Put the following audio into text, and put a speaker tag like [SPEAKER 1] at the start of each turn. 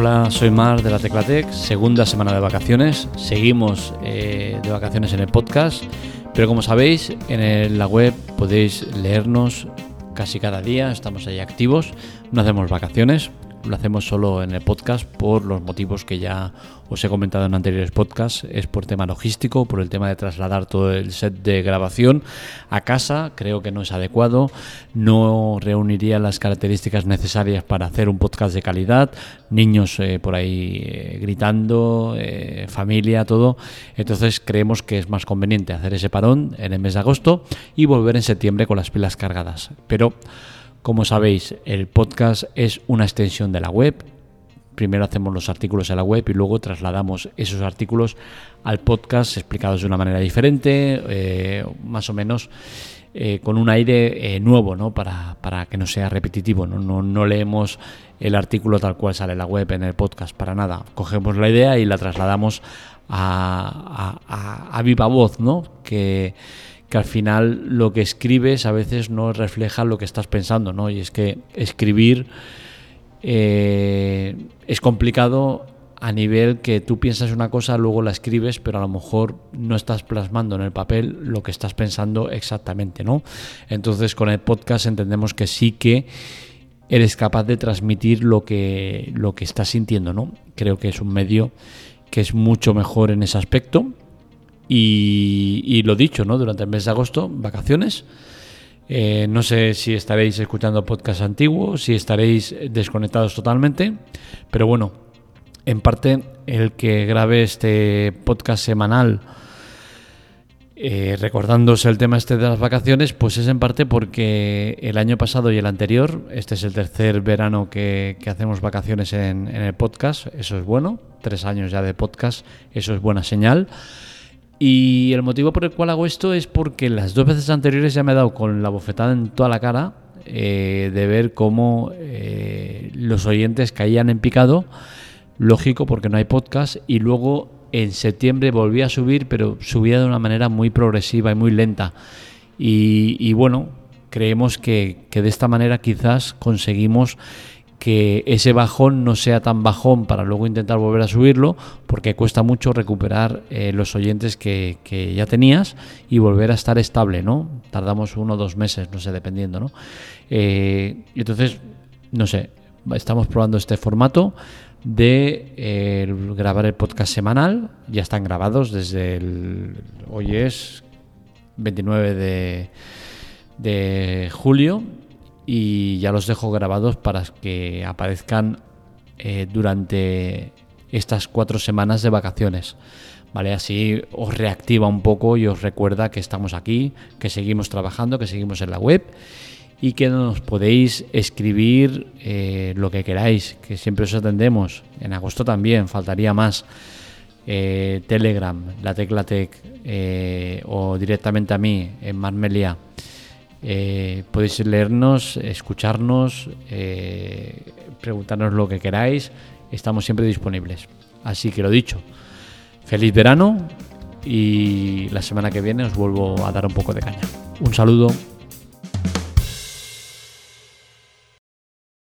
[SPEAKER 1] Hola, soy Mar de la Teclatec, segunda semana de vacaciones. Seguimos eh, de vacaciones en el podcast, pero como sabéis, en la web podéis leernos casi cada día, estamos ahí activos, no hacemos vacaciones, lo hacemos solo en el podcast por los motivos que ya os he comentado en anteriores podcasts. Es por tema logístico, por el tema de trasladar todo el set de grabación a casa. Creo que no es adecuado. No reuniría las características necesarias para hacer un podcast de calidad. Niños eh, por ahí eh, gritando, eh, familia, todo. Entonces creemos que es más conveniente hacer ese parón en el mes de agosto y volver en septiembre con las pilas cargadas. Pero como sabéis, el podcast es una extensión de la web. Primero hacemos los artículos en la web y luego trasladamos esos artículos al podcast explicados de una manera diferente, eh, más o menos eh, con un aire eh, nuevo, ¿no? Para, que no sea repetitivo. ¿no? No, leemos el artículo tal cual sale en la web, en el podcast, para nada. Cogemos la idea y la trasladamos a, a, a viva voz, ¿no? Que que al final lo que escribes a veces no refleja lo que estás pensando, ¿no? Y es que escribir eh, es complicado a nivel que tú piensas una cosa, luego la escribes, pero a lo mejor no estás plasmando en el papel lo que estás pensando exactamente, ¿no? Entonces con el podcast entendemos que sí que eres capaz de transmitir lo que, lo que estás sintiendo, ¿no? Creo que es un medio que es mucho mejor en ese aspecto y, lo dicho, ¿no? Durante el mes de agosto, vacaciones. Eh, no sé si estaréis escuchando podcast antiguos, si estaréis desconectados totalmente, pero bueno, en parte el que grabe este podcast semanal eh, recordándose el tema este de las vacaciones, pues es en parte porque el año pasado y el anterior, este es el tercer verano que, hacemos vacaciones en, en el podcast, eso es bueno, tres años ya de podcast, eso es buena señal. Y el motivo por el cual hago esto es porque las dos veces anteriores ya me he dado con la bofetada en toda la cara eh, de ver cómo eh, los oyentes caían en picado. Lógico, porque no hay podcast. Y luego en septiembre volví a subir, pero subía de una manera muy progresiva y muy lenta. Y, bueno, creemos que, que de esta manera quizás conseguimos que ese bajón no sea tan bajón para luego intentar volver a subirlo, porque cuesta mucho recuperar eh, los oyentes que, ya tenías y volver a estar estable, ¿no? Tardamos uno o dos meses, no sé, dependiendo, ¿no? Eh, entonces, no sé, estamos probando este formato de eh, grabar el podcast semanal, ya están grabados desde el, hoy es 29 de, de julio y ya los dejo grabados para que aparezcan eh, durante estas cuatro semanas de vacaciones. ¿Vale? Así os reactiva un poco y os recuerda que estamos aquí, que seguimos trabajando, que seguimos en la web y que nos podéis escribir eh, lo que queráis, que siempre os atendemos. En agosto también, faltaría más. Eh, Telegram, la tecla tech o directamente a mí en Marmelia eh, podéis leernos, escucharnos, eh, preguntarnos lo que queráis. Estamos siempre disponibles. Así que lo dicho, feliz verano y la semana que viene os vuelvo a dar un poco de caña. Un saludo.